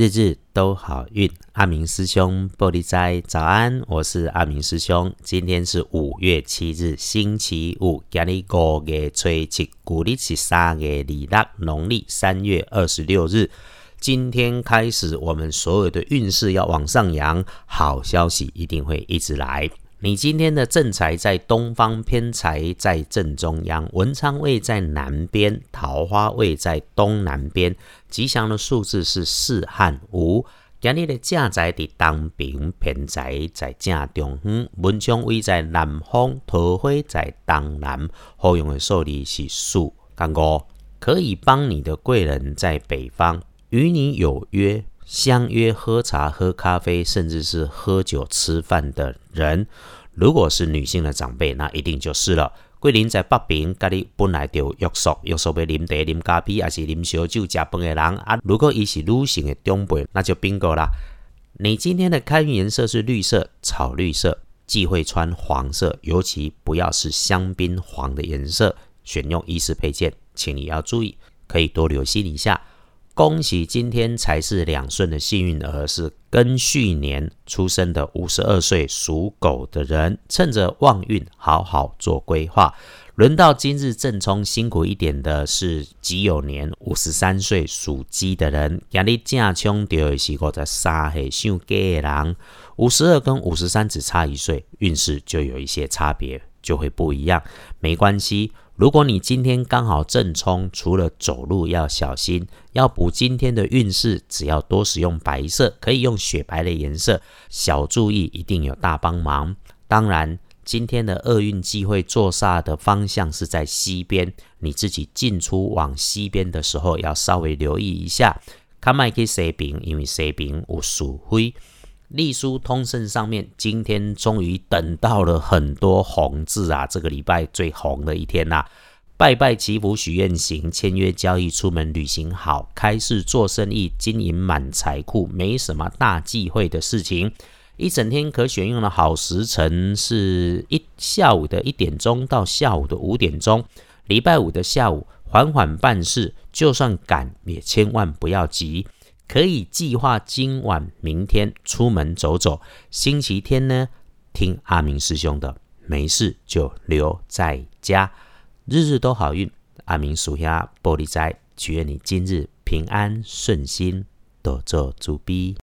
日日都好运。阿明师兄，玻璃斋，早安，我是阿明师兄。今天是五月七日，星期五，今日五月初七，古历是三月二六，农历三月二十六日。今天开始，我们所有的运势要往上扬，好消息一定会一直来。你今天的正财在东方，偏财在正中央，文昌位在南边，桃花位在东南边。吉祥的数字是四和五。今日的正财在东边，偏财在正中央，文昌位在南方，桃花在东南。好用的数字是四跟五，可以帮你的贵人在北方，与你有约。相约喝茶、喝咖啡，甚至是喝酒、吃饭的人，如果是女性的长辈，那一定就是了。桂林在北平，家里本来就约束，约束要啉茶、啉咖啡，还是啉烧酒、食饭的人啊。如果伊是女性的长辈，那就 bingo 啦。你今天的开运颜色是绿色、草绿色，忌讳穿黄色，尤其不要是香槟黄的颜色。选用衣饰配件，请你要注意，可以多留心一下。恭喜今天才是两顺的幸运儿，是庚戌年出生的五十二岁属狗的人，趁着旺运好好做规划。轮到今日正冲辛苦一点的是己酉年五十三岁属鸡的人，压力正冲掉是五十三岁属鸡的人，五十二跟五十三只差一岁，运势就有一些差别，就会不一样。没关系。如果你今天刚好正冲，除了走路要小心，要补今天的运势，只要多使用白色，可以用雪白的颜色，小注意一定有大帮忙。当然，今天的厄运忌讳坐煞的方向是在西边，你自己进出往西边的时候要稍微留意一下。看麦去西边，因为西边有属灰。隶书通胜上面，今天终于等到了很多红字啊！这个礼拜最红的一天呐，拜拜祈福许愿行，签约交易出门旅行好，开市做生意金银满财库，没什么大忌讳的事情。一整天可选用的好时辰是一下午的一点钟到下午的五点钟。礼拜五的下午缓缓办事，就算赶也千万不要急。可以计划今晚、明天出门走走。星期天呢，听阿明师兄的，没事就留在家，日日都好运。阿明属下玻璃斋，祈愿你今日平安顺心，多做主逼。